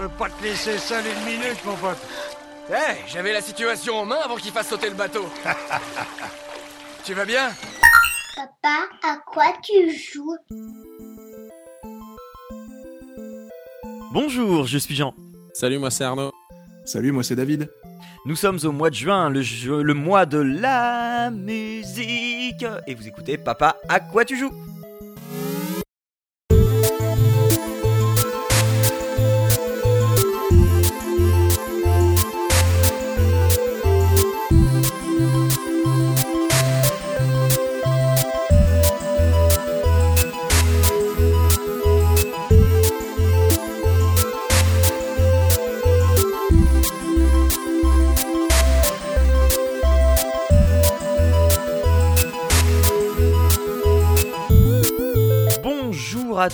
peux pas te laisser seul une minute, mon pote. Hé, j'avais la situation en main avant qu'il fasse sauter le bateau. tu vas bien? Papa, à quoi tu joues? Bonjour, je suis Jean. Salut, moi c'est Arnaud. Salut, moi c'est David. Nous sommes au mois de juin, le, jeu- le mois de la musique. Et vous écoutez Papa, à quoi tu joues?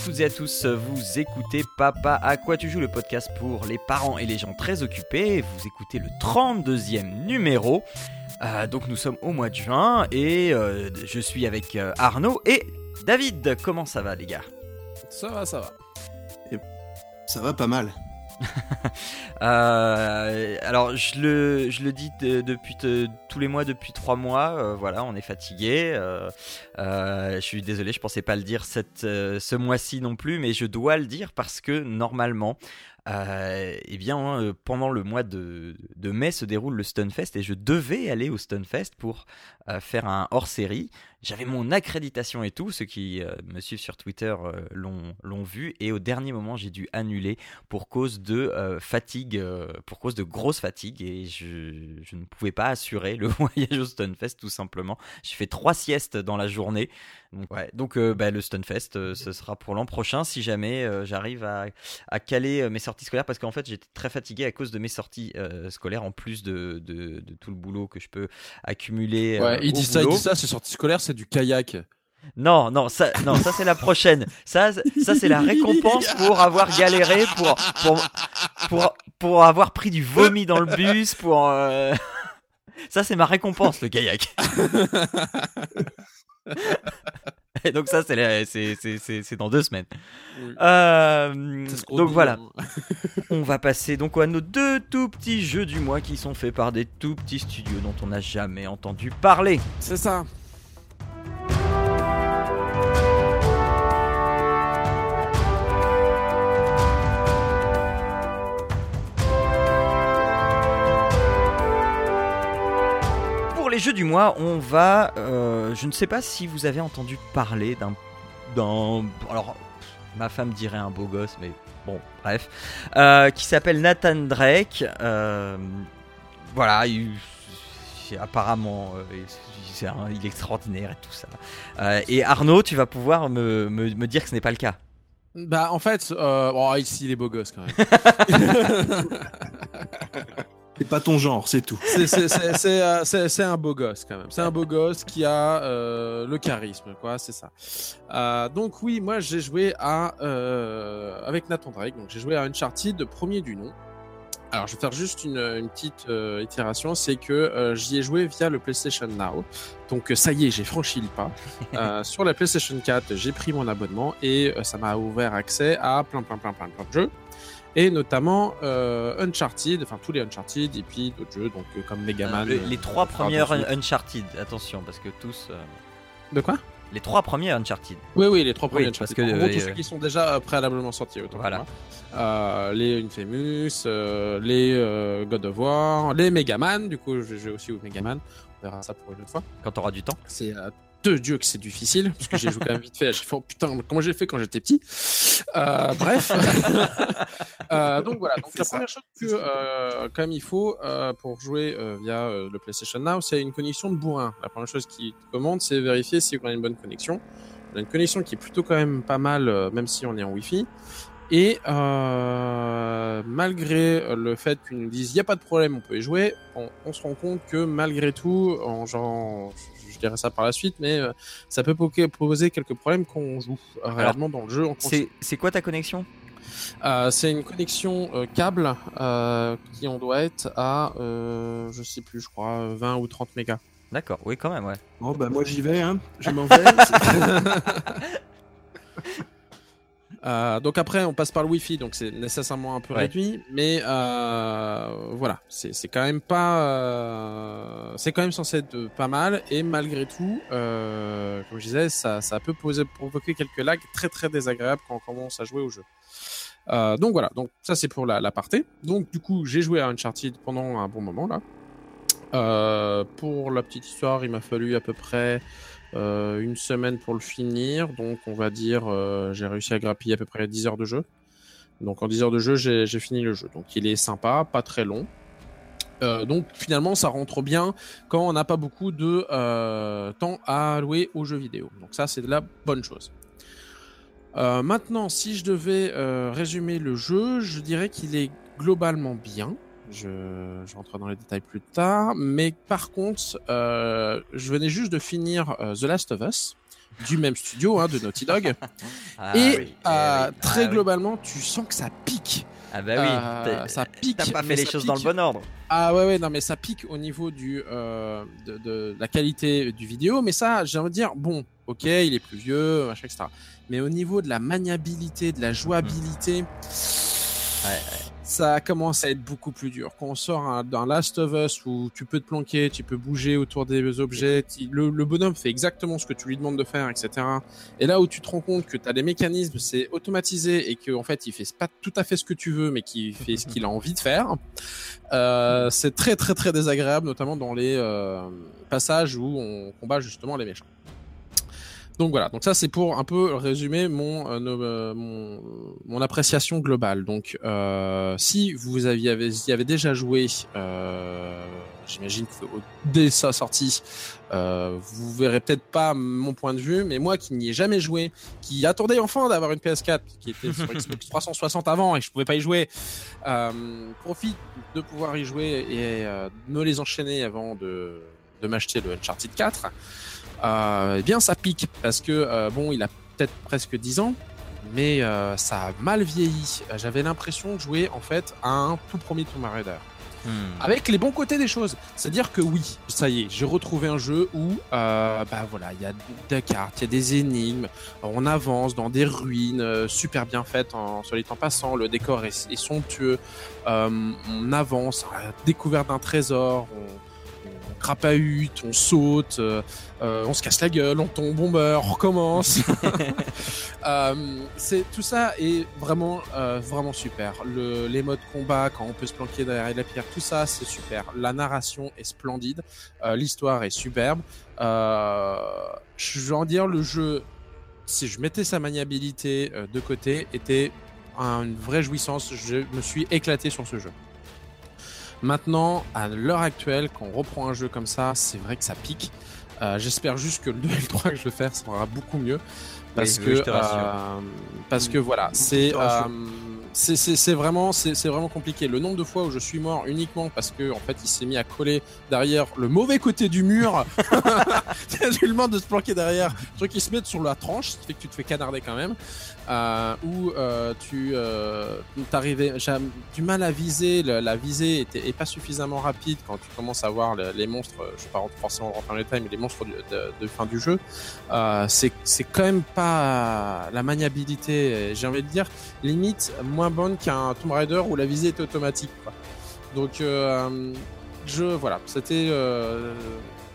Toutes et à tous, vous écoutez Papa à quoi tu joues, le podcast pour les parents et les gens très occupés. Vous écoutez le 32e numéro. Euh, donc nous sommes au mois de juin et euh, je suis avec euh, Arnaud et David. Comment ça va les gars? Ça va, ça va. Ça va pas mal. Euh, alors je le, dis de- depuis tous les mois depuis trois mois, euh, voilà, on est fatigué. euh, je suis désolé, je pensais pas le dire ce mois-ci non plus, mais je dois le dire parce que normalement, eh bien, pendant le mois de, mai se déroule le Stunfest et je devais aller au Stunfest pour faire un hors-série. J'avais mon accréditation et tout, ceux qui euh, me suivent sur Twitter euh, l'ont l'ont vu, et au dernier moment j'ai dû annuler pour cause de euh, fatigue, euh, pour cause de grosse fatigue, et je, je ne pouvais pas assurer le voyage au Stunfest tout simplement. J'ai fait trois siestes dans la journée, donc, ouais. donc bah, le Stunfest ce sera pour l'an prochain si jamais j'arrive à, à caler mes sorties scolaires, parce qu'en fait j'étais très fatigué à cause de mes sorties scolaires, en plus de, de, de tout le boulot que je peux accumuler. Ouais, il au dit ça, il boulot. dit ça, c'est sortie scolaire, c'est du kayak. Non, non, ça, non, ça c'est la prochaine. Ça, ça c'est la récompense pour avoir galéré, pour, pour, pour, pour avoir pris du vomi dans le bus, pour. euh, Ça c'est ma récompense le kayak. Et donc ça c'est c'est c'est c'est c'est dans deux semaines. Oui. Euh, donc voilà. hein. On va passer donc à nos deux tout petits jeux du mois qui sont faits par des tout petits studios dont on n'a jamais entendu parler. C'est ça. Les jeux du mois, on va. euh, je ne sais pas si vous avez entendu parler d'un. d'un alors, ma femme dirait un beau gosse, mais bon, bref. euh, qui s'appelle Nathan Drake. euh, voilà, il- apparemment. il est extraordinaire et tout ça. Et Arnaud, tu vas pouvoir me, me, me dire que ce n'est pas le cas. Bah, en fait, euh, bon, ici, il est beau gosse quand même. C'est pas ton genre, c'est tout. C'est- euh, c'est un beau gosse quand même. C'est un beau gosse qui a euh, le charisme, quoi, c'est ça. Euh, donc oui, moi j'ai joué à euh, avec Nathan Drake, donc j'ai joué à Uncharted, premier du nom. Alors je vais faire juste une, une petite euh, itération, c'est que euh, j'y ai joué via le PlayStation Now. Donc euh, ça y est, j'ai franchi le pas. Euh, sur la PlayStation 4, j'ai pris mon abonnement et euh, ça m'a ouvert accès à plein plein plein plein plein de jeux et notamment euh, Uncharted, enfin tous les Uncharted et puis d'autres jeux donc euh, comme Mega Man. Le- euh, les trois premières Uncharted, attention, parce que tous. euh, De quoi? les trois premiers Uncharted. Oui, oui, les trois Oui, premiers parce Uncharted. que, en gros, euh, tous euh, ceux qui sont déjà euh, préalablement sortis. Autant Voilà. moi. Euh, les Infamous, euh, les euh, God of War, les Mega Man. Du coup, je joue aussi au Mega Man. On verra ça pour une autre fois. Quand tu auras du temps. C'est euh, de Dieu que c'est difficile, parce que j'ai joué quand même vite fait. J'ai fait, oh, putain, comment j'ai fait quand j'étais petit Euh, Bref. Euh, donc voilà, donc la ça. première chose que euh, quand même il faut pour jouer via le PlayStation Now, c'est une connexion de bourrin. La première chose qui te commande, c'est vérifier si on a une bonne connexion. On a une connexion qui est plutôt quand même pas mal, même si on est en Wi-Fi. Et euh, malgré le fait qu'ils nous disent il n'y a pas de problème, on peut y jouer, on, on se rend compte que malgré tout, en genre, je, dirais ça par la suite, mais euh, ça peut po- poser quelques problèmes quand on joue euh, réellement dans le jeu. C'est quoi ta connexion? Euh, c'est une connexion euh, câble euh, qui en doit être à, euh, je sais plus, je crois, 20 ou 30 mégas. D'accord, oui, quand même, ouais. Bon, bah moi j'y vais, hein. Je m'en vais. Euh, donc après, on passe par le Wi-Fi, donc c'est nécessairement un peu Ouais. réduit, mais euh, voilà, c'est quand même pas, euh, c'est quand même censé être pas mal, et malgré tout, comme je disais, ça, ça peut poser, provoquer quelques lags très très désagréables quand on commence à jouer au jeu. Donc voilà, donc ça c'est pour la, la partie. Donc du coup, j'ai joué à Uncharted pendant un bon moment là. Pour la petite histoire, il m'a fallu à peu près euh, une semaine pour le finir. Donc, on va dire, euh, j'ai réussi à grappiller à peu près 10 heures de jeu. Donc, en 10 heures de jeu, j'ai fini le jeu. Donc, il est sympa, pas très long. Euh, donc, finalement, ça rentre bien quand on n'a pas beaucoup de temps à allouer aux jeux vidéo. Donc, ça, c'est de la bonne chose. Maintenant, si je devais résumer le jeu, je dirais qu'il est globalement bien. Je, je rentrerai dans les détails plus tard. Mais par contre, euh, je venais juste de finir euh, The Last of Us, du même studio, hein, de Naughty Dog. Ah et oui, euh, eh oui. très Ah oui. globalement, tu sens que ça pique. Ah bah oui, Euh, ça pique. t'as pas fait les choses dans le bon ordre. Ah ouais, ouais, non, mais ça pique au niveau du, euh, de, de la qualité du vidéo. Mais ça, j'ai envie de dire, bon, ok, il est plus vieux, machin, etc. Mais au niveau de la maniabilité, de la jouabilité, ça commence à être beaucoup plus dur. Quand on sort un- d'un Last of Us où tu peux te planquer, tu peux bouger autour des objets, le bonhomme fait exactement ce que tu lui demandes de faire, etc. Et là où tu te rends compte que tu as des mécanismes, c'est automatisé et qu'en en fait il fait pas tout à fait ce que tu veux, mais qu'il fait ce qu'il a envie de faire, euh, c'est très très très désagréable, notamment dans les euh, passages où on combat justement les méchants. Donc voilà, donc ça c'est pour un peu résumer mon euh, euh, mon, mon appréciation globale. Donc euh, si vous aviez, avez, y avez déjà joué, euh, j'imagine que dès sa sortie, euh, vous verrez peut-être pas mon point de vue, mais moi qui n'y ai jamais joué, qui attendais enfin d'avoir une PS4, qui était sur Xbox 360 avant et je pouvais pas y jouer, euh, profite de pouvoir y jouer et euh, me les enchaîner avant de, de m'acheter le Uncharted 4 euh, eh bien ça pique parce que euh, bon il a peut-être presque 10 ans mais euh, ça a mal vieilli. J'avais l'impression de jouer en fait à un tout premier Tomb Raider. Hmm. avec les bons côtés des choses. C'est à dire que oui ça y est j'ai retrouvé un jeu où euh, bah voilà il y a des cartes il y a des énigmes on avance dans des ruines euh, super bien faites en dit en passant le décor est, est somptueux euh, on avance à la découverte d'un trésor on crapahute, on saute, euh, euh, on se casse la gueule, on tombe, on meurt, on recommence. Euh, c'est tout ça est vraiment vraiment super. Le, les modes combat quand on peut se planquer derrière la pierre, tout ça c'est super. La narration est splendide, l'histoire est superbe. Je vais en dire le jeu, si je mettais sa maniabilité de côté, était un- une vraie jouissance. Je me suis éclaté sur ce jeu. Maintenant, à l'heure actuelle, quand on reprend un jeu comme ça, c'est vrai que ça pique. Euh, J'espère juste que le 2 et le 3 que je vais faire sera beaucoup mieux. Parce Oui, que, euh, parce que voilà, c'est c'est- vraiment, c'est vraiment compliqué. Le nombre de fois où je suis mort uniquement parce que en fait, il s'est mis à coller derrière le mauvais côté du mur. tu lui demandes de se planquer derrière. Le truc qui se met sur la tranche, ce qui fait que tu te fais canarder quand même. Euh, ou euh, tu euh, t'arrivais, j'ai du mal à viser. le- la visée était, pas suffisamment rapide quand tu commences à voir le- les monstres. Je vais pas forcément rentrer dans les détails, mais les monstres de, de- fin du jeu. Euh, c'est quand même pas la maniabilité. J'ai envie de dire limite moins bonne qu'un Tomb Raider où la visée était automatique. Quoi. Donc euh, je voilà, c'était euh,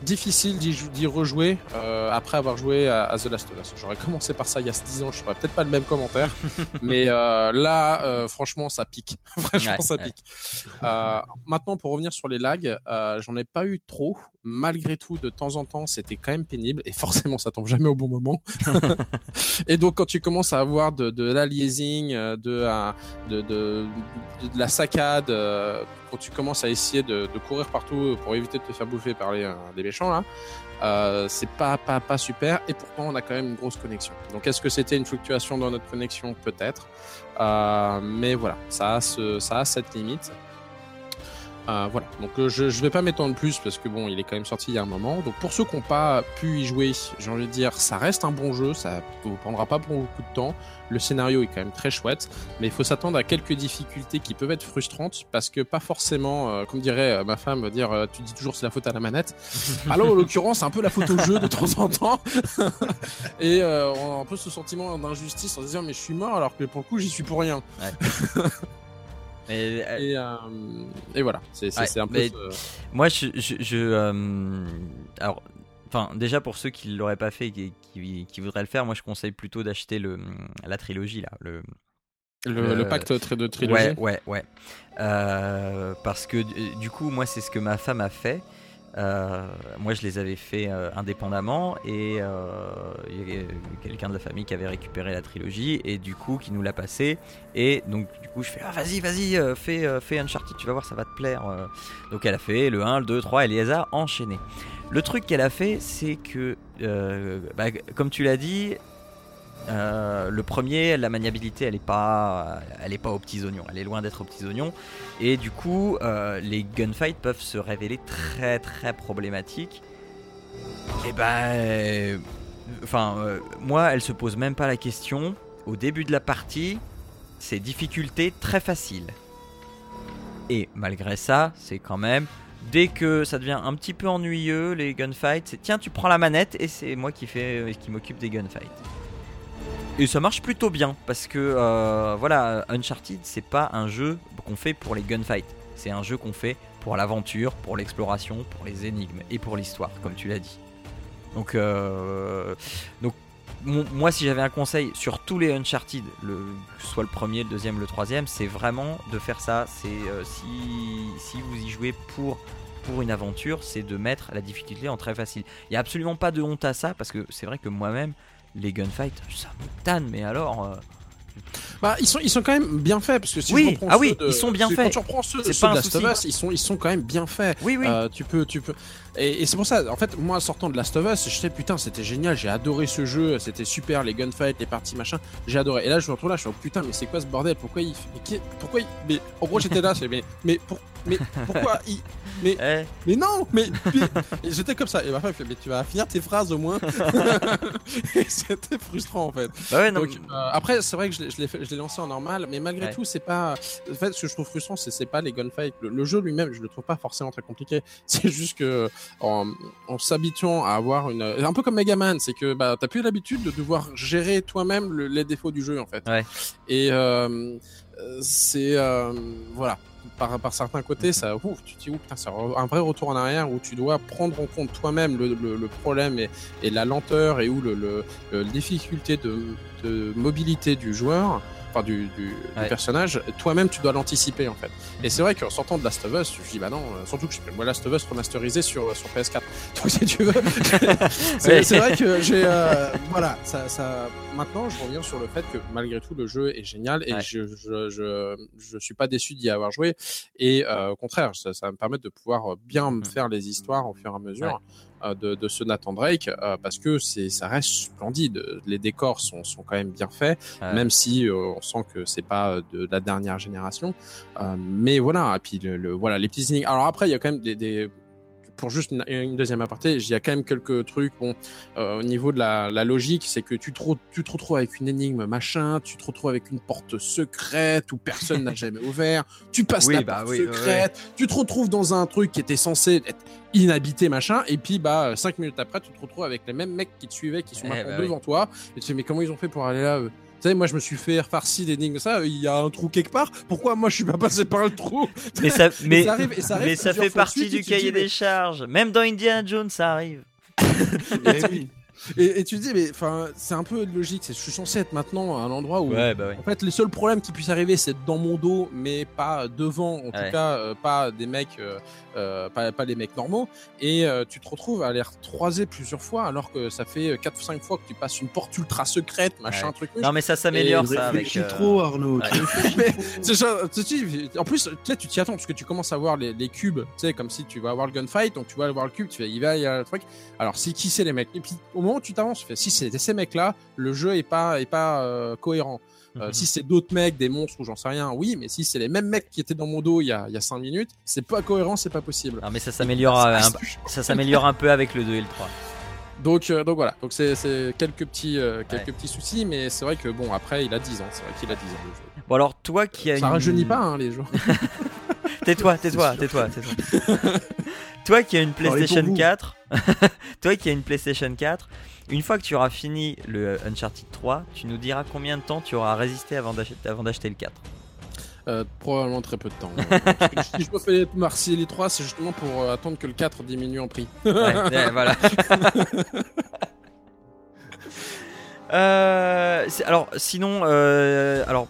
difficile d'y jou- d'y rejouer euh, après avoir joué à, à The Last of Us. J'aurais commencé par ça il y a 10 ans, je ferais peut-être pas le même commentaire, mais là franchement ça pique, franchement Ouais, ça ouais. pique. Maintenant pour revenir sur les lags, j'en ai pas eu trop. Malgré tout, de temps en temps, c'était quand même pénible et forcément ça tombe jamais au bon moment. et donc quand tu commences à avoir de, de l'aliasing, euh, de, euh, de, de, de la saccade, euh, quand tu commences à essayer de, de courir partout pour éviter de te faire bouffer par les, euh, des méchants là, euh, c'est pas, pas, pas super et pourtant on a quand même une grosse connexion. Donc est-ce que c'était une fluctuation dans notre connexion? Peut-être. Euh, mais voilà, ça a, ce, ça a cette limite. Euh, voilà, donc euh, je, je vais pas m'étendre plus parce que bon, il est quand même sorti il y a un moment. Donc pour ceux qui n'ont pas pu y jouer, j'ai envie de dire, ça reste un bon jeu, ça vous prendra pas beaucoup de temps. Le scénario est quand même très chouette, mais il faut s'attendre à quelques difficultés qui peuvent être frustrantes parce que pas forcément, euh, comme dirait euh, ma femme, dire euh, tu dis toujours c'est la faute à la manette. Alors en l'occurrence, c'est un peu la faute au jeu de temps en temps. Et euh, on a un peu ce sentiment d'injustice en se disant mais je suis mort alors que pour le coup j'y suis pour rien. Mais, euh, Et, euh, et voilà, c'est Ouais, un peu. ce- Moi, je, je, je, euh, alors, enfin, déjà pour ceux qui l'auraient pas fait et qui, qui, qui voudraient le faire, moi, je conseille plutôt d'acheter la trilogie là, le. Le, Le- le pacte de trilogie. Ouais, ouais, ouais. Euh, parce que du coup, moi, c'est ce que ma femme a fait. Euh, moi, je les avais fait euh, indépendamment et euh, il y avait quelqu'un de la famille qui avait récupéré la trilogie et du coup qui nous l'a passé. Et donc, du coup, je fais ah, vas-y, vas-y, fais, fais Uncharted, tu vas voir, ça va te plaire. Donc, elle a fait le 1, le 2, 3 et les a. Le truc qu'elle a fait, c'est que, bah, comme tu l'as dit, euh, le premier, la maniabilité, elle est pas, elle est pas aux petits oignons. Elle est loin d'être aux petits oignons. Et du coup, euh, les gunfights peuvent se révéler très très problématiques. Et ben, euh, enfin, moi, elle se pose même pas la question. Au début de la partie, c'est difficulté très facile. Et malgré ça, c'est quand même dès que ça devient un petit peu ennuyeux les gunfights, c'est tiens tu prends la manette et c'est moi qui qui m'occupe des gunfights. Et ça marche plutôt bien parce que euh, voilà Uncharted c'est pas un jeu qu'on fait pour les gunfights, c'est un jeu qu'on fait pour l'aventure, pour l'exploration, pour les énigmes et pour l'histoire comme tu l'as dit. Donc euh, donc moi si j'avais un conseil sur tous les Uncharted, soit le premier, le deuxième, le troisième, c'est vraiment de faire ça. C'est euh, si, si vous y jouez pour, pour une aventure, c'est de mettre la difficulté en très facile. Il n'y a absolument pas de honte à ça parce que c'est vrai que moi-même, les gunfights, ça me tanne, mais alors. euh, Bah, ils sont, ils sont quand même bien faits parce que si Oui, ah oui, de- ils sont bien faits. Quand tu reprends ceux, ceux pas de Last of. Us, ils sont, ils sont quand même bien faits. Oui, oui. Euh, tu peux, tu peux. Et, et c'est pour ça, en fait, moi sortant de Last of Us, je sais putain, c'était génial, j'ai adoré ce jeu, c'était super, les gunfights, les parties machin, j'ai adoré. Et là, je me retrouve là, je suis oh, putain, mais c'est quoi ce bordel? Pourquoi il, mais qui- pourquoi il, mais en gros, j'étais là, je fais, mais, mais, pour, mais pourquoi il, eh, mais non, mais et j'étais comme ça. Et ma femme fait, mais tu vas finir tes phrases au moins. C'était frustrant en fait. bah ouais, non, Donc, euh, après, c'est vrai que je l'ai- lancé en normal, mais malgré Ouais. tout, c'est pas. En fait, ce que je trouve frustrant, c'est c'est pas les gunfights. Le, le jeu lui-même, je le trouve pas forcément très compliqué. C'est juste que en, en s'habituant à avoir une, un peu comme Megaman, c'est que bah t'as plus l'habitude de devoir gérer toi-même le- les défauts du jeu en fait. Ouais. Et euh, c'est euh, voilà. Par, par certains côtés, ça, ouf, tu te dis, ouf, putain, c'est un vrai retour en arrière où tu dois prendre en compte toi-même le, le, le problème et, et la lenteur et où le, le, difficulté de, de mobilité du joueur, enfin du, du, du personnage, toi-même tu dois l'anticiper en fait. Et c'est vrai qu'en sortant de Last of Us, je dis bah non, euh, surtout que je moi Last of Us remasterisé sur, sur PS4. Donc si tu veux, c'est Ouais. vrai que j'ai euh, voilà, ça, ça. Maintenant, je reviens sur le fait que malgré tout le jeu est génial et Ouais. je, je, je je suis pas déçu d'y avoir joué et euh, au contraire, ça, ça va me permettre de pouvoir bien me Mhm. faire les histoires au fur et à mesure. Euh, De, de ce Nathan Drake euh, parce que c'est ça reste splendide. Les décors sont, sont quand même bien faits Ouais. même si euh, on sent que c'est pas de la dernière génération. Euh, mais voilà et puis le, le- voilà les petits alors après il y a quand même des, des pour juste une, une deuxième aparté, il y a quand même quelques trucs. Bon, euh, au niveau de la, la logique, c'est que tu te, re- tu te retrouves avec une énigme machin, tu te retrouves avec une porte secrète où personne n'a jamais ouvert, tu passes Oui, la bah porte oui, ouais, secrète, tu te retrouves dans un truc qui était censé être inhabité machin, et puis bah cinq minutes après, tu te retrouves avec les mêmes mecs qui te suivaient, qui sont Eh maintenant bah devant toi, et tu te dis mais comment ils ont fait pour aller là tu sais, moi je me suis fait farci d'énigmes, ça, il y a un trou quelque part. Pourquoi moi je suis pas passé par le trou mais ça, mais, ça arrive- et ça arrive mais ça fait partie du dis, cahier mais- des charges. Même dans Indiana Jones, ça arrive. Eh oui. Et, et tu te dis, mais enfin, c'est un peu logique. c'est- Je suis censé être maintenant à un endroit où, bah ouais. en fait, les seuls problèmes qui puissent arriver, c'est dans mon dos, mais pas devant. En tout cas, euh, pas des mecs, euh, euh, pas, pas les mecs normaux. Et euh, tu te retrouves à les croiser plusieurs fois, alors que ça fait 4 ou 5 fois que tu passes une porte ultra secrète, machin, Ouais. truc. Non, mais ça s'améliore, ça, avec. Euh, trop, Arnaud. Mais trop. c'est ça, tu sais, en plus, tu sais, tu t'y attends parce que tu commences à voir les, les cubes, tu sais, comme si tu vas avoir le gunfight, donc tu vas voir le cube, tu fais, il va, il y a le truc. Alors, c'est qui c'est les mecs? Et puis, au moment moment où tu t'avances, tu fais si c'est ces mecs-là, le jeu est pas est pas euh, cohérent. Euh, Mhm. Si c'est d'autres mecs, des monstres ou j'en sais rien, oui, mais si c'est les mêmes mecs qui étaient dans mon dos il y a il y a cinq minutes, c'est pas cohérent, c'est pas possible. Non, mais ça s'améliore euh, un, ça s'améliore un peu avec le 2 et le 3. Donc, euh, donc voilà, donc c'est quelques petits euh, quelques Ouais. petits soucis, mais c'est vrai que bon après il a 10 ans, c'est vrai qu'il a 10 ans. le jeu. Bon alors toi qui as Ça une... rajeunit pas hein, les jours. Tais-toi, tais-toi, tais-toi, tais-toi. toi qui as une PlayStation vous. 4, toi qui as une PlayStation 4, une fois que tu auras fini le Uncharted 3, tu nous diras combien de temps tu auras résisté avant d'acheter, le 4. Euh, probablement très peu de temps. si je me fais marcher les 3, c'est justement pour euh, attendre que le 4 diminue en prix. Ouais, ouais, voilà. Euh, alors, sinon, euh, alors,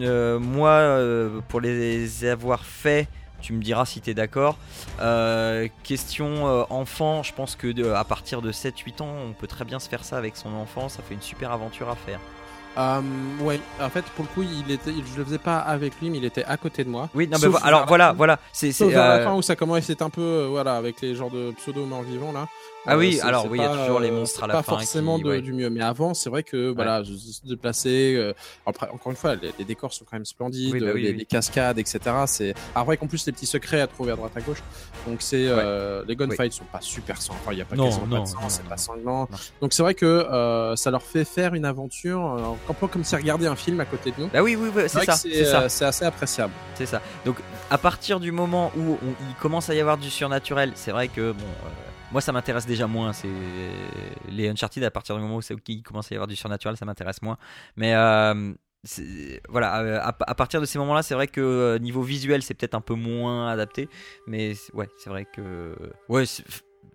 euh, moi, euh, pour les avoir fait, tu me diras si t'es d'accord. Euh, question euh, enfant, je pense que de- à partir de 7-8 ans, on peut très bien se faire ça avec son enfant. Ça fait une super aventure à faire. Euh, ouais, en fait, pour le coup, il était, je le faisais pas avec lui, mais il était à côté de moi. Oui, non, mais alors voilà, fin. voilà. C'est, c'est, euh, la fin où ça commence, c'est un peu, euh, voilà, avec les genres de pseudo morts vivants là. Ah oui, c'est- alors c'est oui, il y a pas, toujours les euh, monstres c'est à la pas fin forcément qui- de- ouais. du mieux, mais avant, c'est vrai que voilà, je- se déplacer. euh, après, encore une fois, les, les décors sont quand même splendides, Oui, bah oui, les, oui. les cascades, etc. C'est après qu'en plus les petits secrets à trouver à droite à gauche. Donc c'est euh, les gunfights sont pas super sans. Enfin, il y a pas Non, quasiment non, pas de sang, c'est pas sanglant. Non. Donc c'est vrai que euh, ça leur fait faire une aventure, euh, un peu comme si regarder un film à côté de nous. Bah oui, oui, oui, c'est ça, que c'est ça. euh, c'est assez appréciable. C'est ça. Donc à partir du moment où on- il commence à y avoir du surnaturel, c'est vrai que bon, euh, moi ça m'intéresse déjà moins. C'est les Uncharted à partir du moment où c'est il commence à y avoir du surnaturel, ça m'intéresse moins. Mais euh, voilà, à, à partir de ces moments-là, c'est vrai que niveau visuel, c'est peut-être un peu moins adapté. Mais ouais, c'est vrai que ouais.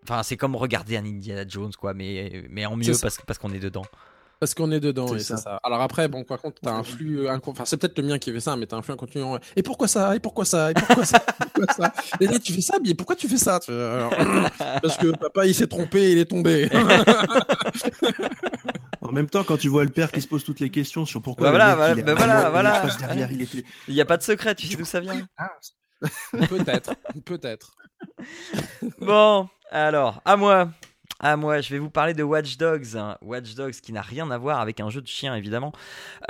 Enfin, c'est comme regarder un Indiana Jones, quoi, mais, mais en mieux parce, parce qu'on est dedans. Parce qu'on est dedans, C'est et c'est ça. ça. Alors après, bon, par contre, t'as un flux, un- enfin, c'est peut-être le mien qui fait ça, mais t'as un flux en continu. en- Et pourquoi ça? Et pourquoi ça? Et pourquoi ça? Et pourquoi ça? Et là, tu fais ça, mais pourquoi tu fais ça? Alors, Parce que papa, il s'est trompé, il est tombé. En même temps, quand tu vois le père qui se pose toutes les questions sur pourquoi. Bah le voilà, mec, voilà, il est bah voilà, il voilà. passe derrière, il était. Il n'y a pas de secret, tu sais d'où ça vient? peut-être, peut-être. Bon, alors, à moi. À moi, je vais vous parler de Watch Dogs. hein. Watch Dogs qui n'a rien à voir avec un jeu de chien, évidemment.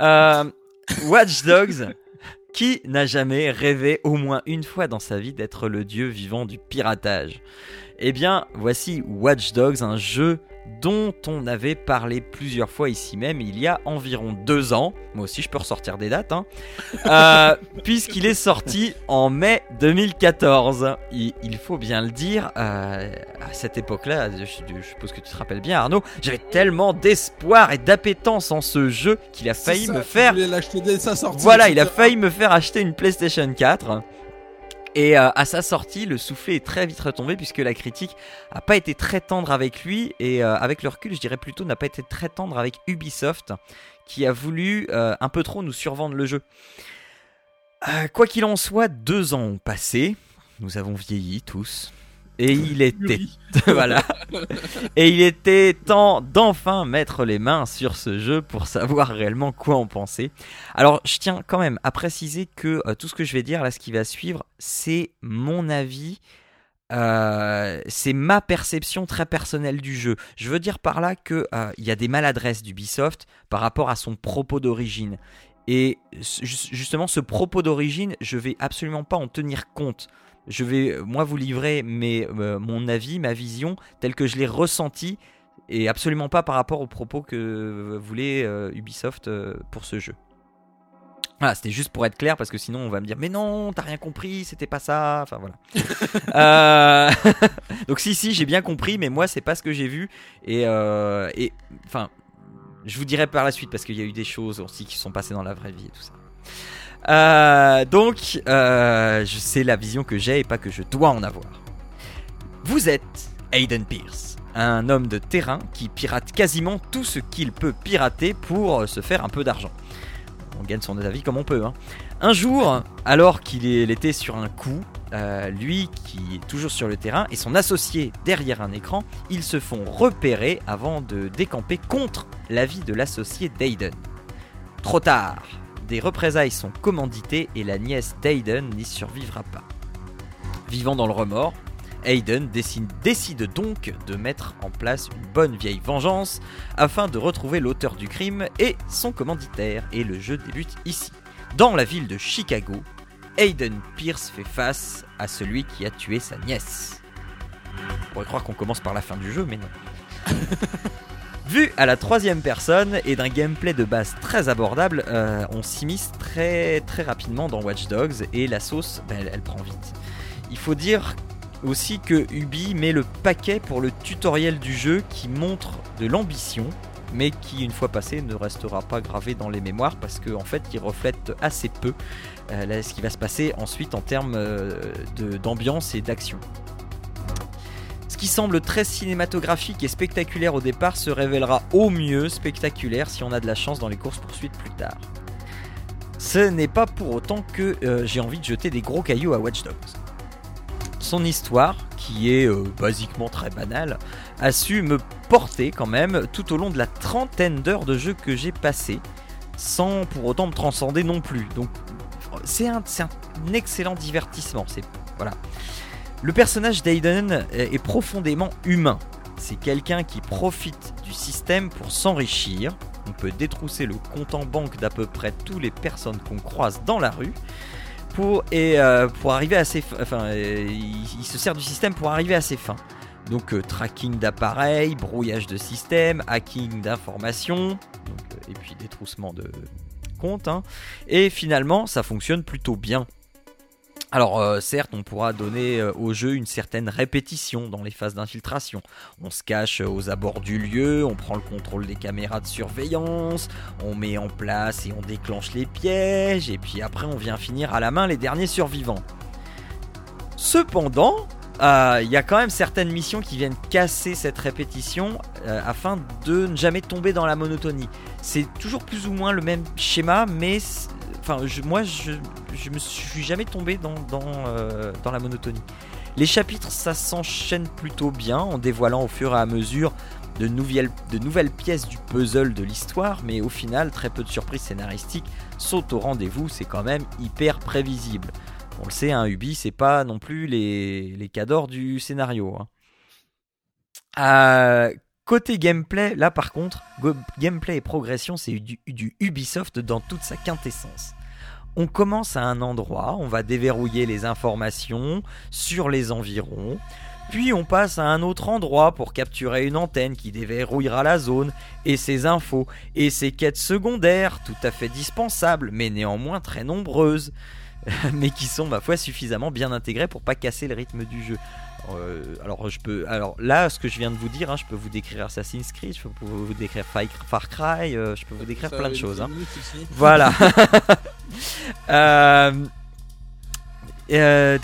Euh, Watch Dogs, qui n'a jamais rêvé au moins une fois dans sa vie d'être le dieu vivant du piratage Eh bien, voici Watch Dogs, un jeu dont on avait parlé plusieurs fois ici même il y a environ deux ans. Moi aussi, je peux ressortir des dates, hein. Euh, puisqu'il est sorti en mai 2014. Il, il faut bien le dire, euh, à cette époque-là, je, je suppose que tu te rappelles bien, Arnaud, j'avais tellement d'espoir et d'appétence en ce jeu qu'il a failli ça, me faire sa sortie. voilà, il a failli me faire acheter une PlayStation 4. Et euh, à sa sortie, le soufflet est très vite retombé puisque la critique a pas été très tendre avec lui et euh, avec le recul, je dirais plutôt n'a pas été très tendre avec Ubisoft qui a voulu euh, un peu trop nous survendre le jeu. Quoi qu'il en soit, deux ans ont passé, nous avons vieilli tous. Et il était voilà. Et il était temps d'enfin mettre les mains sur ce jeu pour savoir réellement quoi en penser. Alors, je tiens quand même à préciser que euh, tout ce que je vais dire là, ce qui va suivre, c'est mon avis. euh, c'est ma perception très personnelle du jeu. Je veux dire par là que euh, il y a des maladresses d'Ubisoft par rapport à son propos d'origine. Et justement, ce propos d'origine, je vais absolument pas en tenir compte. Je vais, euh, moi, vous livrer mes, euh, mon avis, ma vision, telle que je l'ai ressenti, et absolument pas par rapport aux propos que voulait euh, Ubisoft euh, pour ce jeu. Voilà, c'était juste pour être clair, parce que sinon on va me dire, mais non, t'as rien compris, c'était pas ça. Enfin voilà. Donc si, si, j'ai bien compris, mais moi, c'est pas ce que j'ai vu. Et, et enfin, je vous dirai par la suite, parce qu'il y a eu des choses aussi qui sont passées dans la vraie vie et tout ça. Euh, donc, euh, sais la vision que j'ai et pas que je dois en avoir. Vous êtes Aiden Pierce, un homme de terrain qui pirate quasiment tout ce qu'il peut pirater pour euh, se faire un peu d'argent. On gagne son avis comme on peut. hein. Un jour, alors qu'il était sur un coup, euh, lui qui est toujours sur le terrain et son associé derrière un écran, ils se font repérer avant de décamper contre l'avis de l'associé d'Aiden. Trop tard, des représailles sont commanditées et la nièce d'Aiden n'y survivra pas. Vivant dans le remords, Hayden décide, donc de mettre en place une bonne vieille vengeance afin de retrouver l'auteur du crime et son commanditaire. Et le jeu débute ici. Dans la ville de Chicago, Hayden Pierce fait face à celui qui a tué sa nièce. On pourrait croire qu'on commence par la fin du jeu, mais non. Vu à la troisième personne et d'un gameplay de base très abordable, euh, on s'immisce très rapidement dans Watch Dogs et la sauce, ben, elle, prend vite. Il faut dire aussi que Ubi met le paquet pour le tutoriel du jeu qui montre de l'ambition, mais qui une fois passé ne restera pas gravé dans les mémoires parce qu'en en fait il reflète assez peu euh, ce qui va se passer ensuite en termes euh, d'ambiance et d'action. Ce qui semble très cinématographique et spectaculaire au départ se révélera au mieux spectaculaire si on a de la chance dans les courses poursuites plus tard. Ce n'est pas pour autant que euh, j'ai envie de jeter des gros cailloux à Watch Dogs. Son histoire, qui est euh, basiquement très banale, a su me porter quand même tout au long de la trentaine d'heures de jeu que j'ai passé, sans pour autant me transcender non plus. Donc c'est un, un excellent divertissement. C'est voilà. Le personnage d'Aiden est profondément humain. C'est quelqu'un qui profite du système pour s'enrichir. On peut détrousser le compte en banque d'à peu près toutes les personnes qu'on croise dans la rue et, euh, pour arriver à ses fins. Enfin, il, se sert du système pour arriver à ses fins. Donc euh, tracking d'appareils, brouillage de système, hacking d'informations, euh, et puis détroussement de comptes. hein. Et finalement, ça fonctionne plutôt bien. Alors euh, certes, on pourra donner euh, au jeu une certaine répétition dans les phases d'infiltration. On se cache euh, aux abords du lieu, on prend le contrôle des caméras de surveillance, on met en place et on déclenche les pièges, et puis après on vient finir à la main les derniers survivants. Cependant, il y a quand même certaines missions qui viennent casser cette répétition afin de ne jamais tomber dans la monotonie. C'est toujours plus ou moins le même schéma, mais enfin, moi je, je me suis jamais tombé euh, dans la monotonie. Les chapitres, ça s'enchaîne plutôt bien en dévoilant au fur et à mesure de nouvelles, pièces du puzzle de l'histoire, mais au final, très peu de surprises scénaristiques sautent au rendez-vous, c'est quand même hyper prévisible. On le sait, un Ubi, c'est pas non plus les, les cadors du scénario. hein. Euh, côté gameplay, là par contre, gameplay et progression, c'est du Ubisoft dans toute sa quintessence. On commence à un endroit, on va déverrouiller les informations sur les environs, puis on passe à un autre endroit pour capturer une antenne qui déverrouillera la zone et ses infos et ses quêtes secondaires, tout à fait dispensables, mais néanmoins très nombreuses mais qui sont ma foi suffisamment bien intégrés pour pas casser le rythme du jeu. Euh, alors je peux, alors là, ce que je viens de vous dire, hein, je peux vous décrire Assassin's Creed, je peux vous décrire Far Cry, euh, je peux vous décrire Ça plein de une choses. hein. Voilà. Euh, euh,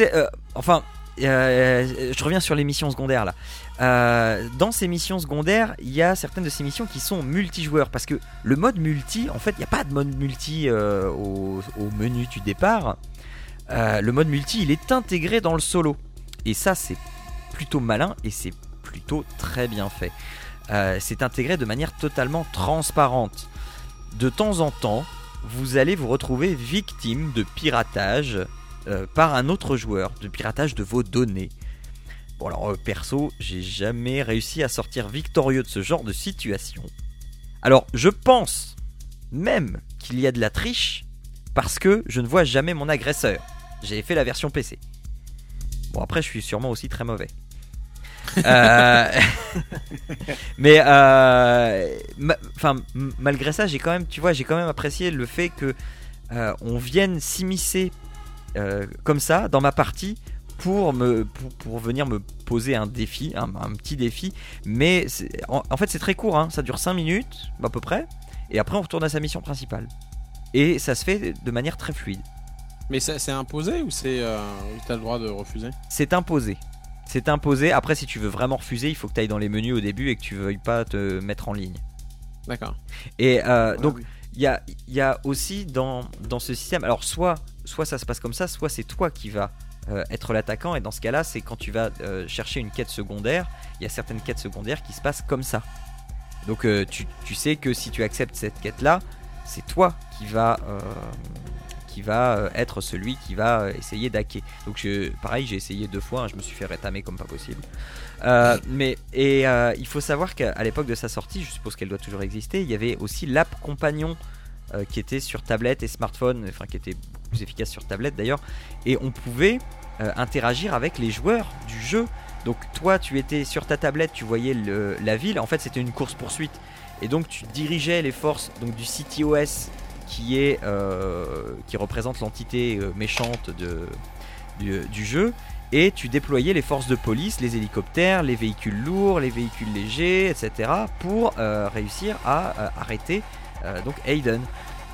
euh, enfin, euh, je reviens sur les missions secondaires là. Euh, dans ces missions secondaires, il y a certaines de ces missions qui sont multijoueurs parce que le mode multi, en fait, il n'y a pas de mode multi euh, au, menu du départ. Euh, le mode multi, il est intégré dans le solo. Et ça, c'est plutôt malin et c'est plutôt très bien fait. C'est intégré de manière totalement transparente. De temps en temps, vous allez vous retrouver victime de piratage par un autre joueur, de piratage de vos données. Bon alors euh, perso, j'ai jamais réussi à sortir victorieux de ce genre de situation. Alors je pense même qu'il y a de la triche parce que je ne vois jamais mon agresseur. J'ai fait la version PC. Bon après je suis sûrement aussi très mauvais. Euh, mais euh, malgré ça j'ai quand même apprécié le fait que on vienne s'immiscer comme ça dans ma partie pour me pour, pour venir me poser un défi un, un petit défi. Mais en, en fait c'est très court hein, ça dure 5 minutes à peu près. Et après on retourne à sa mission principale. Et ça se fait de manière très fluide. Mais c'est imposé ou c'est euh, t'as le droit de refuser? C'est imposé. C'est imposé. Après si tu veux vraiment refuser il faut que tu ailles dans les menus au début et que tu veuilles pas te mettre en ligne. D'accord. et euh, donc oui. il y a, y a aussi dans, dans ce système, alors soit, soit ça se passe comme ça, soit c'est toi qui vas euh, être l'attaquant, et dans ce cas-là, c'est quand tu vas euh, chercher une quête secondaire, il y a certaines quêtes secondaires qui se passent comme ça. Donc euh, tu, tu sais que si tu acceptes cette quête-là, c'est toi qui va, qui va être celui qui va essayer d'hacker. Donc je, pareil, j'ai essayé deux fois, hein, je me suis fait rétamer comme pas possible. Mais et il faut savoir qu'à l'époque de sa sortie, je suppose qu'elle doit toujours exister, il y avait aussi l'app compagnon euh, qui était sur tablette et smartphone, enfin qui était plus efficace sur tablette d'ailleurs, et on pouvait euh, interagir avec les joueurs du jeu. Donc toi, tu étais sur ta tablette, tu voyais la ville. En fait, c'était une course poursuite, et donc tu dirigeais les forces donc du CTOS qui est euh, qui représente l'entité méchante de, du, jeu. Et tu déployais les forces de police, les hélicoptères, les véhicules lourds, les véhicules légers, etc. pour réussir à arrêter donc Aiden.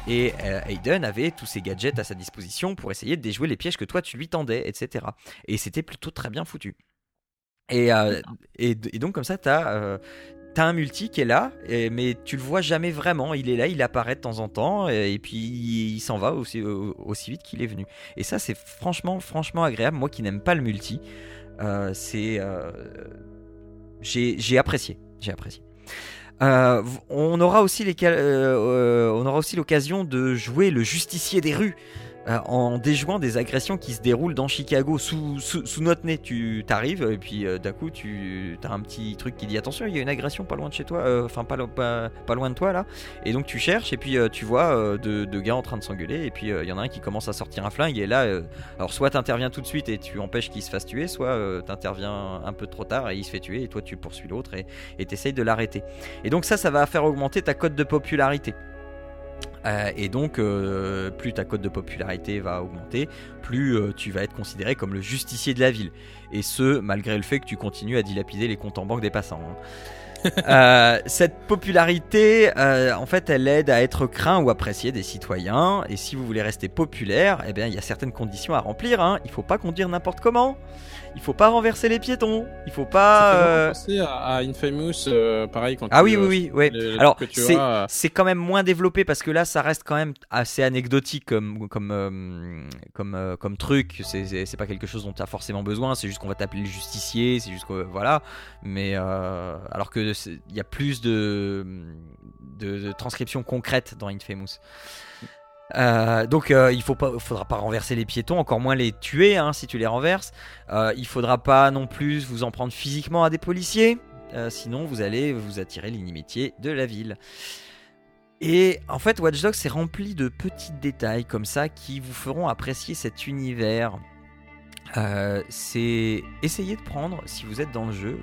Et euh, Aiden avait tous ses gadgets à sa disposition pour essayer de déjouer les pièges que toi tu lui tendais, etc. Et c'était plutôt très bien foutu. Et, euh, et, et donc comme ça, tu as, un multi qui est là, et- mais tu le vois jamais vraiment. Il est là, il apparaît de temps en temps, et, puis il, il s'en va aussi, au- aussi vite qu'il est venu. Et ça, c'est franchement, franchement agréable. Moi qui n'aime pas le multi, euh, c'est... euh, j'ai apprécié. J'ai apprécié. Euh, on aura aussi les euh, euh, on aura aussi l'occasion de jouer le justicier des rues euh, en déjouant des agressions qui se déroulent dans Chicago sous, notre nez. Tu t'arrives et puis euh, d'un coup tu as un petit truc qui dit attention il y a une agression pas loin de chez toi, euh, enfin pas, lo- pas, pas loin de toi là. Et donc tu cherches et puis tu vois deux, gars en train de s'engueuler et puis il y en a un qui commence à sortir un flingue et là alors soit t'interviens tout de suite et tu empêches qu'il se fasse tuer, soit t'interviens un peu trop tard et il se fait tuer et toi tu poursuis l'autre et t'essayes de l'arrêter. Et donc ça, ça va faire augmenter ta cote de popularité. Euh, et donc, euh, plus ta cote de popularité va augmenter, plus euh, tu vas être considéré comme le justicier de la ville. Et ce, malgré le fait que tu continues à dilapider les comptes en banque des passants. hein. Euh, cette popularité, euh, en fait, elle aide à être craint ou apprécié des citoyens. Et si vous voulez rester populaire, eh bien, il y a certaines conditions à remplir. Hein. Il faut pas conduire n'importe comment. Il faut pas renverser les piétons. Il faut pas. Euh, vraiment penser à, à Infamous, euh, pareil quand Ah tu, oui, oui, oui, les- Alors, c'est as, euh, c'est quand même moins développé parce que là, ça reste quand même assez anecdotique comme, comme, comme, comme truc. C'est- C'est pas quelque chose dont tu as forcément besoin. C'est juste qu'on va t'appeler le justicier. C'est juste que. Voilà. Mais. euh, alors que il y a plus de, de, de transcriptions concrètes dans Infamous. Euh, donc euh, il faut pas, faudra pas renverser les piétons, encore moins les tuer hein, si tu les renverses. Euh, il faudra pas non plus vous en prendre physiquement à des policiers, euh, sinon vous allez vous attirer l'inimitié de la ville. Et en fait, Watch Dogs c'est rempli de petits détails comme ça qui vous feront apprécier cet univers. C'est essayer de prendre, si vous êtes dans le jeu,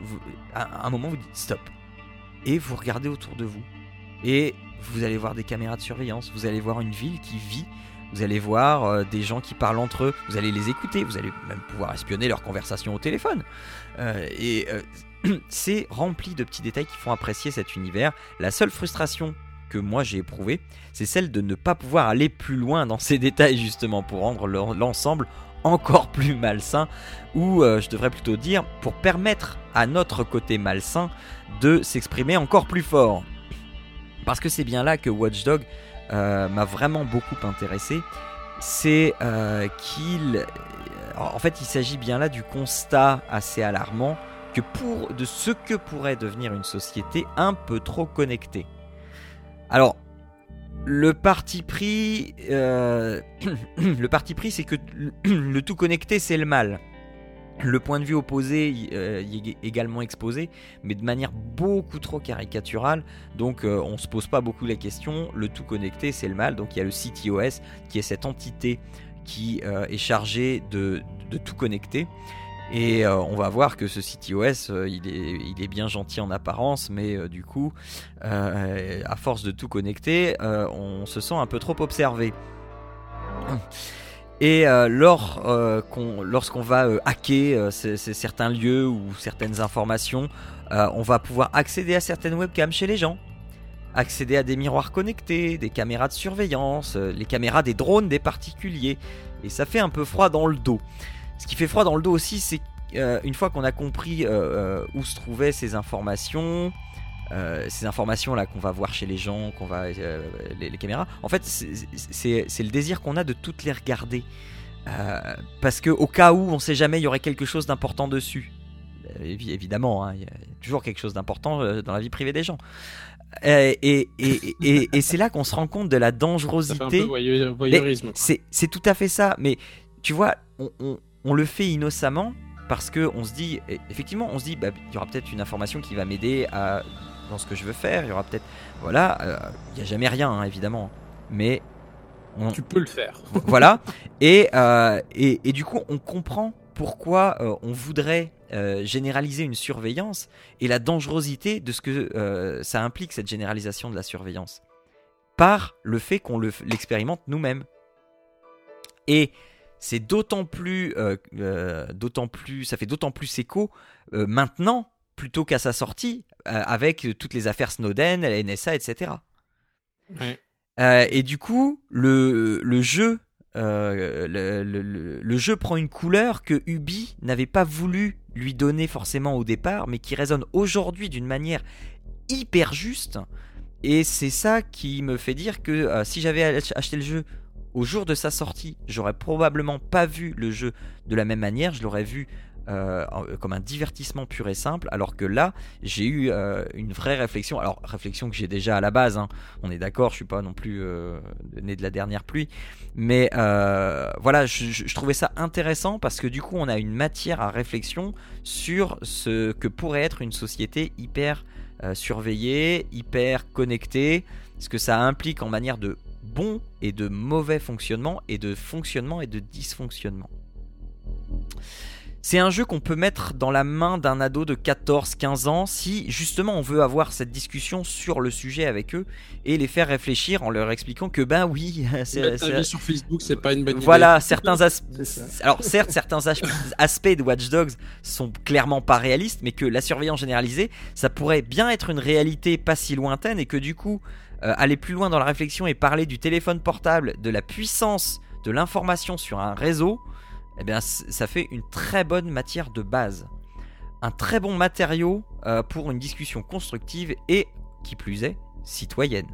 à un moment vous dites stop et vous regardez autour de vous et vous allez voir des caméras de surveillance, vous allez voir une ville qui vit, vous allez voir euh, des gens qui parlent entre eux, vous allez les écouter, vous allez même pouvoir espionner leurs conversations au téléphone. Euh, et euh, c'est rempli de petits détails qui font apprécier cet univers. La seule frustration que moi j'ai éprouvée, c'est celle de ne pas pouvoir aller plus loin dans ces détails justement pour rendre l'en- l'ensemble encore plus malsain, ou je devrais plutôt dire pour permettre à notre côté malsain de s'exprimer encore plus fort. Parce que c'est bien là que Watch Dog euh, m'a vraiment beaucoup intéressé. C'est euh, qu'il. euh, En fait, il s'agit bien là du constat assez alarmant que pour de ce que pourrait devenir une société un peu trop connectée. Alors, le parti pris, le parti pris, c'est que le tout connecté, c'est le mal. Le point de vue opposé euh, est également exposé, mais de manière beaucoup trop caricaturale. Donc euh, on se pose pas beaucoup la question. Le tout connecté, c'est le mal. Donc il y a le CTOS qui est cette entité qui euh, est chargée de, de tout connecter. Et on va voir que ce CTOS, euh, il, est, il est bien gentil en apparence, mais du coup, à force de tout connecter, on se sent un peu trop observé. Et euh, euh, qu'on- lorsqu'on va euh, hacker certains lieux ou certaines informations, on va pouvoir accéder à certaines webcams chez les gens, accéder à des miroirs connectés, des caméras de surveillance, les caméras des drones des particuliers. Et ça fait un peu froid dans le dos. Ce qui fait froid dans le dos aussi, c'est une fois qu'on a compris où se trouvaient ces informations, euh, ces informations là qu'on va voir chez les gens, qu'on va euh, les, les caméras. En fait, c'est- le désir qu'on a de toutes les regarder, Euh, parce que au cas où on sait jamais, il y aurait quelque chose d'important dessus. Évi- évidemment, hein, il y a toujours quelque chose d'important dans la vie privée des gens. Et et, et, et c'est là qu'on se rend compte de la dangerosité. C'est tout à fait ça. Mais tu vois, on, on- on le fait innocemment parce que on se dit, et- effectivement, on se dit, bah, il y aura peut-être une information qui va m'aider à dans ce que je veux faire. Il y aura peut-être, voilà, euh, il y a jamais rien hein, évidemment, mais on, Tu peux le faire. voilà. Et, euh, et, et du coup, on comprend pourquoi euh, on voudrait généraliser une surveillance et la dangerosité de ce que ça implique, cette généralisation de la surveillance, par le fait qu'on le- l'expérimente nous-mêmes. Et c'est d'autant plus, euh, euh, d'autant plus, ça fait d'autant plus écho euh, maintenant plutôt qu'à sa sortie, euh, avec toutes les affaires Snowden, la NSA, etc. Euh, et du coup, le, le jeu, euh, le, le- le- jeu prend une couleur que Ubi n'avait pas voulu lui donner forcément au départ, mais qui résonne aujourd'hui d'une manière hyper juste. Et c'est ça qui me fait dire que euh, si j'avais ach- acheté le jeu au jour de sa sortie, j'aurais probablement pas vu le jeu de la même manière. Je l'aurais vu euh, comme un divertissement pur et simple, alors que là, j'ai eu euh, une vraie réflexion. Alors, réflexion que j'ai déjà à la base, hein. on est d'accord, je suis pas non plus euh, né de la dernière pluie, mais voilà, je, je- trouvais ça intéressant parce que du coup, on a une matière à réflexion sur ce que pourrait être une société hyper surveillée, hyper connectée, ce que ça implique en manière de bon et de mauvais fonctionnement, et de fonctionnement et de dysfonctionnement. C'est un jeu qu'on peut mettre dans la main d'un ado de 14-15 ans si justement on veut avoir cette discussion sur le sujet avec eux et les faire réfléchir en leur expliquant que ben oui, c'est sur Facebook, c'est pas une bonne idée. voilà, certains. Alors certes, certains as- aspects de Watch Dogs sont clairement pas réalistes, mais que la surveillance généralisée, ça pourrait bien être une réalité pas si lointaine et que du coup, euh, aller plus loin dans la réflexion et parler du téléphone portable, de la puissance de l'information sur un réseau, eh bien, ça fait une très bonne matière de base, un très bon matériau euh, pour une discussion constructive et, qui plus est, citoyenne.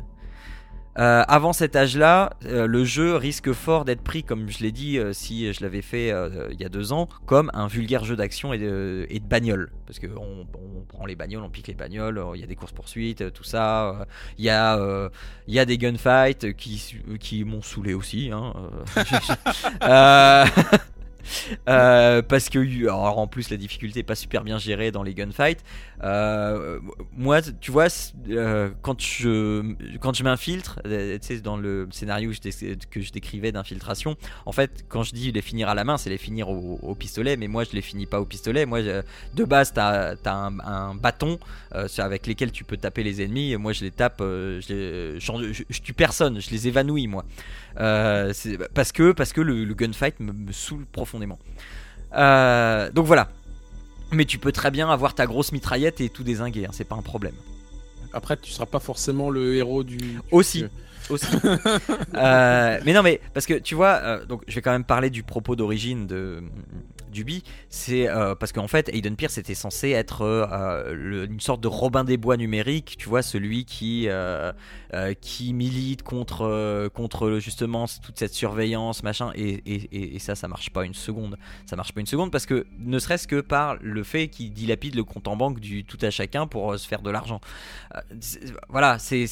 Euh, avant cet âge-là, euh, le jeu risque fort d'être pris, comme je l'ai dit, euh, si je l'avais fait il y a deux ans, comme un vulgaire jeu d'action et de, bagnole. Parce que on, prend les bagnoles, on pique les bagnoles, il y a des courses poursuites, tout ça. Il y a, il y a des gunfights qui, qui m'ont saoulé aussi. Hein, euh, parce que alors, en plus la difficulté est pas super bien gérée dans les gunfights. Euh, moi, tu vois, euh, quand je quand je m'infiltre, tu sais, dans le scénario que je, décrivais d'infiltration, en fait, quand je dis les finir à la main, c'est les finir au, pistolet, mais moi je les finis pas au pistolet. Moi, de base, t'as as un, un bâton avec lesquels tu peux taper les ennemis. Moi, je les tape, je tue personne, je les évanouis moi. Euh, parce que parce que le, le gunfight me, me saoule profondément. Euh, donc voilà. Mais tu peux très bien avoir ta grosse mitraillette et tout désinguer, hein, c'est pas un problème. Après, tu seras pas forcément le héros du. du- Aussi. Aussi. Euh, mais non, mais parce que tu vois, donc je vais quand même parler du propos d'origine de d'Ubi. C'est euh, parce qu'en fait, Aiden Pierce était censé être euh, le- une sorte de Robin des Bois numérique, tu vois, celui qui euh, euh, qui milite contre euh, contre justement toute cette surveillance, machin. Et, et, et- ça, ça marche pas une seconde. Ça marche pas une seconde parce que ne serait-ce que par le fait qu'il dilapide le compte en banque du tout à chacun pour euh, se faire de l'argent. Euh, voilà, c'est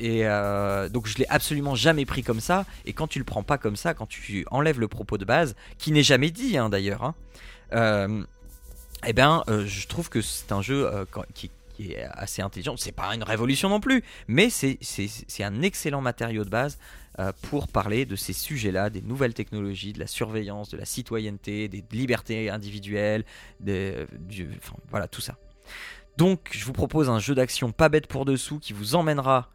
et euh, donc je l'ai absolument jamais pris comme ça. Et quand tu le prends pas comme ça, quand tu enlèves le propos de base, qui n'est jamais dit hein, d'ailleurs, euh, eh ben, euh, je trouve que c'est un jeu euh, qui, est assez intelligent. C'est pas une révolution non plus, mais c'est un excellent matériau de base pour parler de ces sujets-là, des nouvelles technologies, de la surveillance, de la citoyenneté, des libertés individuelles, des, du, voilà tout ça. Donc, je vous propose un jeu d'action pas bête pour dessous qui vous emmènera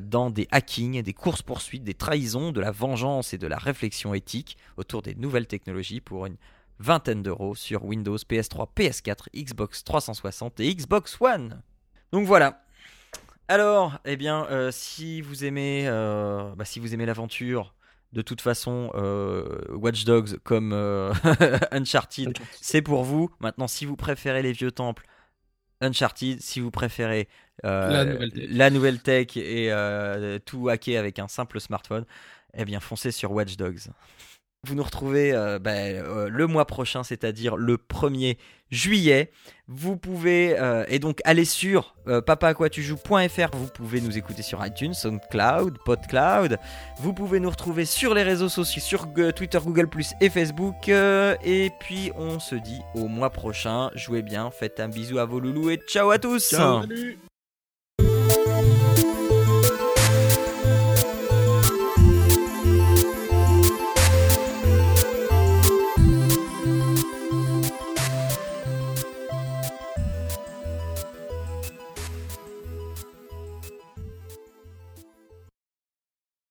dans des hackings, des courses-poursuites, des trahisons, de la vengeance et de la réflexion éthique autour des nouvelles technologies pour une vingtaine d'euros sur Windows, PS3, PS4, Xbox 360 et Xbox One. Donc voilà. Alors, eh bien, euh, si vous aimez, euh, bah, si vous aimez l'aventure, de toute façon, euh, Watch Dogs comme Uncharted, c'est pour vous. Maintenant, si vous préférez les vieux temples, Uncharted, si vous préférez La nouvelle tech. la nouvelle tech et tout hacker avec un simple smartphone, eh bien foncez sur Watch Dogs. Vous nous retrouvez euh, ben, euh, le mois prochain, c'est-à-dire le 1er juillet. Vous pouvez euh, et donc aller sur papaaquatujoues.fr. Vous pouvez nous écouter sur iTunes, SoundCloud, PodCloud. Vous pouvez nous retrouver sur les réseaux sociaux, sur Twitter, Google et Facebook. et puis on se dit au mois prochain. Jouez bien, faites un bisou à vos loulous et ciao à tous.